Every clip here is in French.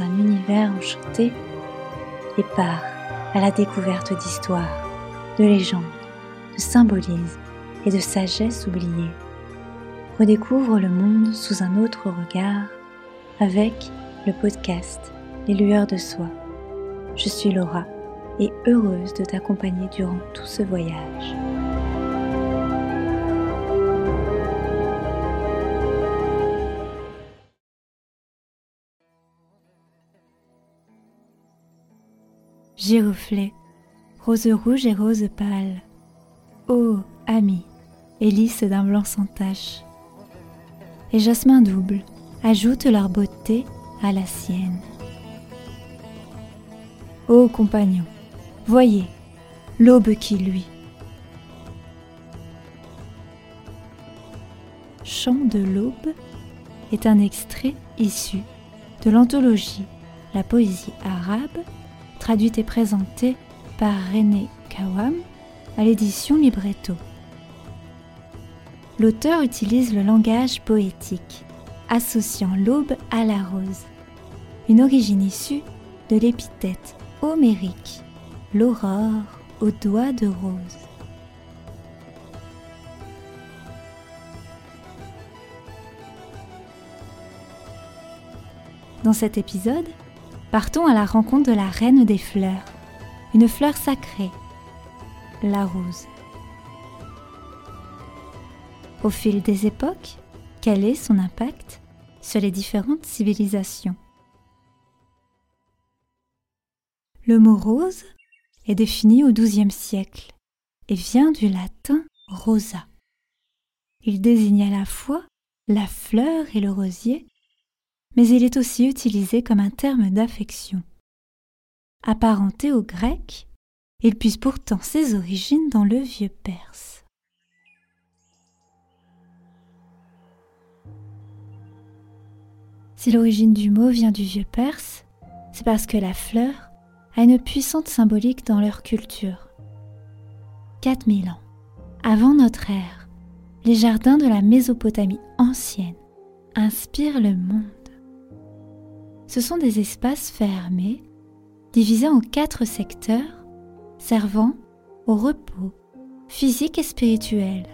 un univers enchanté et part à la découverte d'histoires, de légendes, de symbolismes et de sagesse oubliée. Redécouvre le monde sous un autre regard avec le podcast Les lueurs de soi. Je suis Laura et heureuse de t'accompagner durant tout ce voyage. Giroflée, rose rouge et rose pâle. Oh, ami, hélice d'un blanc sans tache. Les jasmins doubles ajoutent leur beauté à la sienne. Ô compagnon, voyez l'aube qui luit. Chant de l'aube est un extrait issu de l'anthologie La poésie arabe traduite et présentée par René Kawam à l'édition Libretto. L'auteur utilise le langage poétique, associant l'aube à la rose, une origine issue de l'épithète homérique, l'aurore aux doigts de rose. Dans cet épisode, partons à la rencontre de la reine des fleurs, une fleur sacrée, la rose. Au fil des époques, quel est son impact sur les différentes civilisations? Le mot rose est défini au XIIe siècle et vient du latin rosa. Il désigne à la fois la fleur et le rosier mais il est aussi utilisé comme un terme d'affection. Apparenté au grec, il puise pourtant ses origines dans le vieux perse. Si l'origine du mot vient du vieux perse, c'est parce que la fleur a une puissante symbolique dans leur culture. 4000 ans avant notre ère, les jardins de la Mésopotamie ancienne inspirent le monde ce sont des espaces fermés, divisés en quatre secteurs, servant au repos physique et spirituel.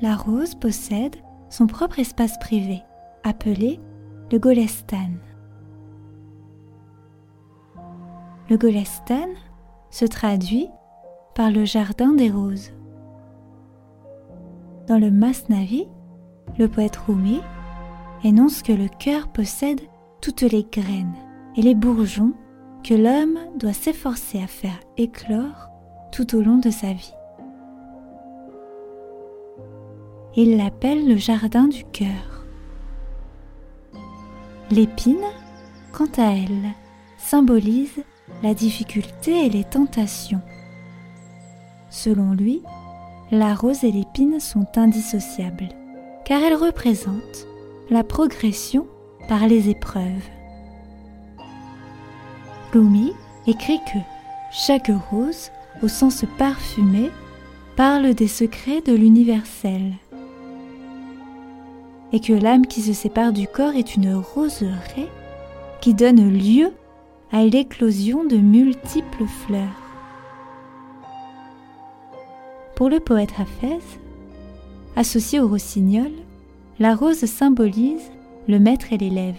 La rose possède son propre espace privé, appelé le Golestan. Le Golestan se traduit par le jardin des roses. Dans le Masnavi, le poète Rumi énonce que le cœur possède toutes les graines et les bourgeons que l'homme doit s'efforcer à faire éclore tout au long de sa vie. Il l'appelle le jardin du cœur. L'épine, quant à elle, symbolise la difficulté et les tentations. Selon lui, la rose et l'épine sont indissociables car elle représente la progression par les épreuves. Rumi écrit que chaque rose, au sens parfumé, parle des secrets de l'universel et que l'âme qui se sépare du corps est une roseraie qui donne lieu à l'éclosion de multiples fleurs. Pour le poète Hafez, Associée au rossignol, la rose symbolise le maître et l'élève.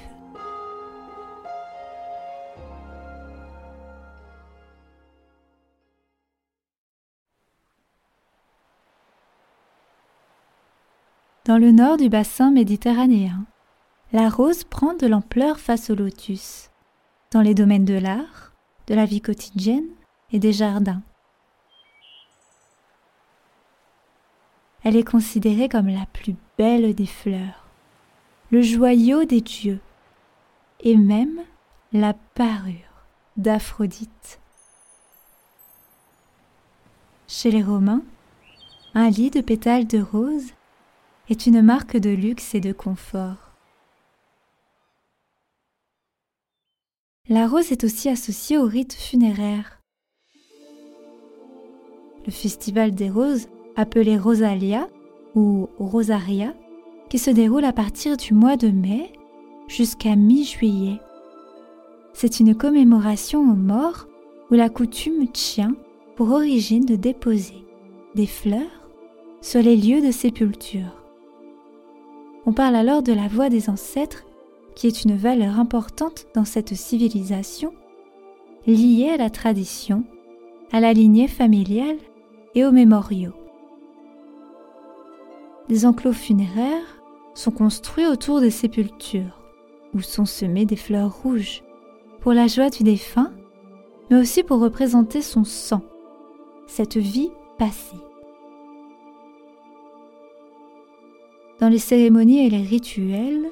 Dans le nord du bassin méditerranéen, la rose prend de l'ampleur face au lotus, dans les domaines de l'art, de la vie quotidienne et des jardins. Elle est considérée comme la plus belle des fleurs, le joyau des dieux, et même la parure d'Aphrodite. Chez les Romains, un lit de pétales de rose est une marque de luxe et de confort. La rose est aussi associée au rite funéraire. Le festival des roses appelé Rosalia ou Rosaria, qui se déroule à partir du mois de mai jusqu'à mi-juillet. C'est une commémoration aux morts où la coutume tient pour origine de déposer des fleurs sur les lieux de sépulture. On parle alors de la voix des ancêtres, qui est une valeur importante dans cette civilisation, liée à la tradition, à la lignée familiale et aux mémoriaux. Les enclos funéraires sont construits autour des sépultures, où sont semées des fleurs rouges, pour la joie du défunt, mais aussi pour représenter son sang, cette vie passée. Dans les cérémonies et les rituels,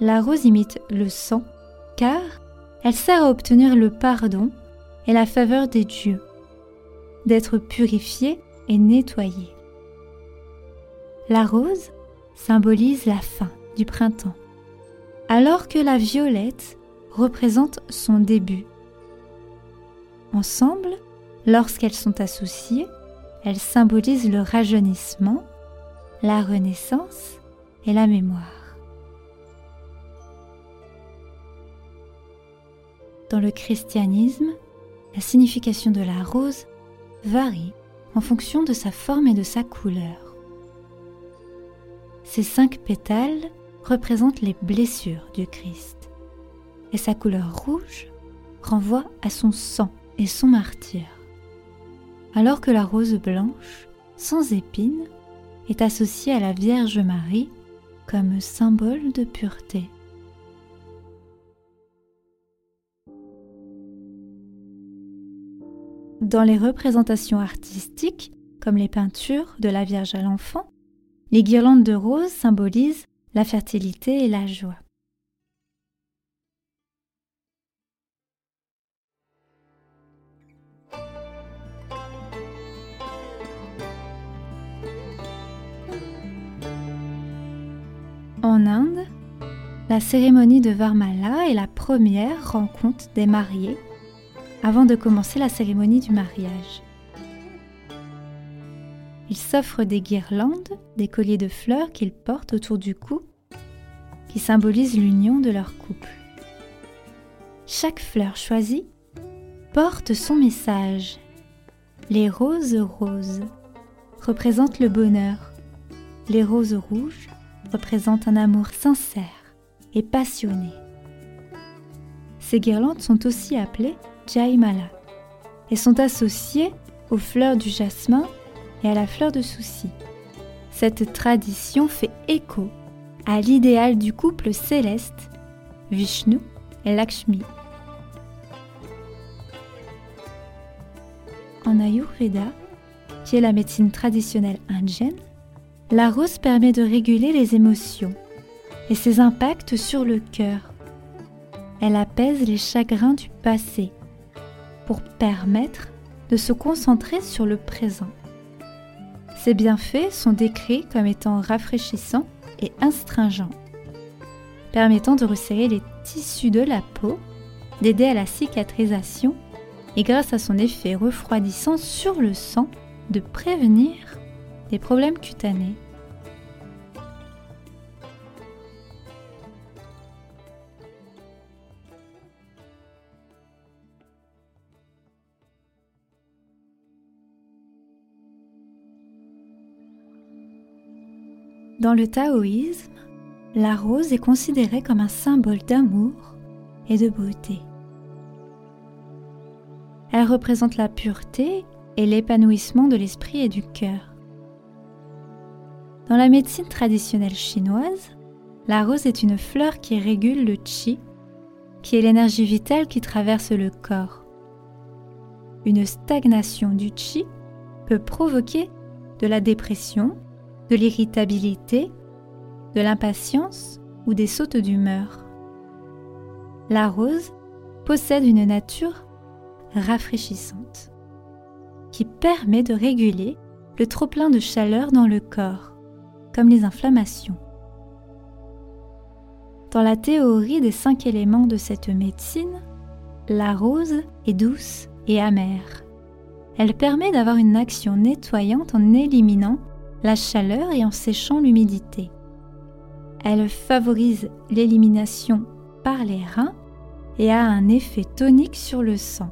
la rose imite le sang, car elle sert à obtenir le pardon et la faveur des dieux, d'être purifiée et nettoyée. La rose symbolise la fin du printemps, alors que la violette représente son début. Ensemble, lorsqu'elles sont associées, elles symbolisent le rajeunissement, la renaissance et la mémoire. Dans le christianisme, la signification de la rose varie en fonction de sa forme et de sa couleur. Ces cinq pétales représentent les blessures du Christ et sa couleur rouge renvoie à son sang et son martyr. Alors que la rose blanche, sans épines, est associée à la Vierge Marie comme symbole de pureté. Dans les représentations artistiques, comme les peintures de la Vierge à l'enfant, les guirlandes de roses symbolisent la fertilité et la joie. En Inde, la cérémonie de Varmala est la première rencontre des mariés avant de commencer la cérémonie du mariage. Ils s'offrent des guirlandes, des colliers de fleurs qu'ils portent autour du cou, qui symbolisent l'union de leur couple. Chaque fleur choisie porte son message. Les roses roses représentent le bonheur. Les roses rouges représentent un amour sincère et passionné. Ces guirlandes sont aussi appelées Jaimala et sont associées aux fleurs du jasmin et à la fleur de souci. Cette tradition fait écho à l'idéal du couple céleste, Vishnu et Lakshmi. En Ayurveda, qui est la médecine traditionnelle indienne, la rose permet de réguler les émotions et ses impacts sur le cœur. Elle apaise les chagrins du passé pour permettre de se concentrer sur le présent. Ces bienfaits sont décrits comme étant rafraîchissants et astringents, permettant de resserrer les tissus de la peau, d'aider à la cicatrisation et grâce à son effet refroidissant sur le sang, de prévenir des problèmes cutanés. Dans le taoïsme, la rose est considérée comme un symbole d'amour et de beauté. Elle représente la pureté et l'épanouissement de l'esprit et du cœur. Dans la médecine traditionnelle chinoise, la rose est une fleur qui régule le qi, qui est l'énergie vitale qui traverse le corps. Une stagnation du qi peut provoquer de la dépression, de l'irritabilité, de l'impatience ou des sautes d'humeur. La rose possède une nature rafraîchissante qui permet de réguler le trop-plein de chaleur dans le corps, comme les inflammations. Dans la théorie des cinq éléments de cette médecine, la rose est douce et amère. Elle permet d'avoir une action nettoyante en éliminant la chaleur et en séchant l'humidité. Elle favorise l'élimination par les reins et a un effet tonique sur le sang.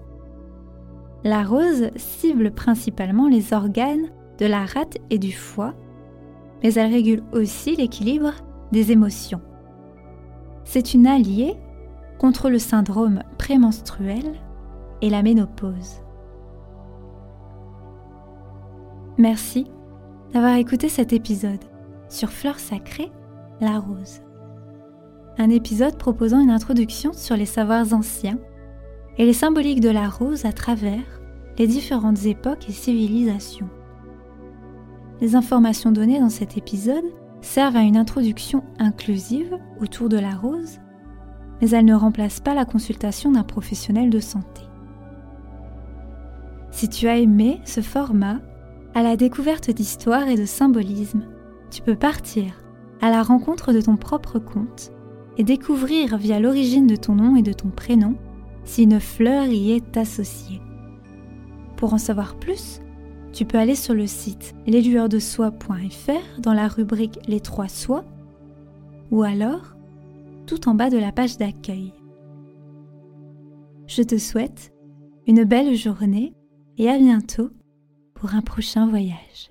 La rose cible principalement les organes de la rate et du foie, mais elle régule aussi l'équilibre des émotions. C'est une alliée contre le syndrome prémenstruel et la ménopause. Merci d'avoir écouté cet épisode sur Fleurs sacrées, la rose. Un épisode proposant une introduction sur les savoirs anciens et les symboliques de la rose à travers les différentes époques et civilisations. Les informations données dans cet épisode servent à une introduction inclusive autour de la rose, mais elles ne remplacent pas la consultation d'un professionnel de santé. Si tu as aimé ce format, à la découverte d'histoire et de symbolisme, tu peux partir à la rencontre de ton propre conte et découvrir via l'origine de ton nom et de ton prénom si une fleur y est associée. Pour en savoir plus, tu peux aller sur le site leslueursdesoie.fr dans la rubrique Les trois soies ou alors tout en bas de la page d'accueil. Je te souhaite une belle journée et à bientôt pour un prochain voyage.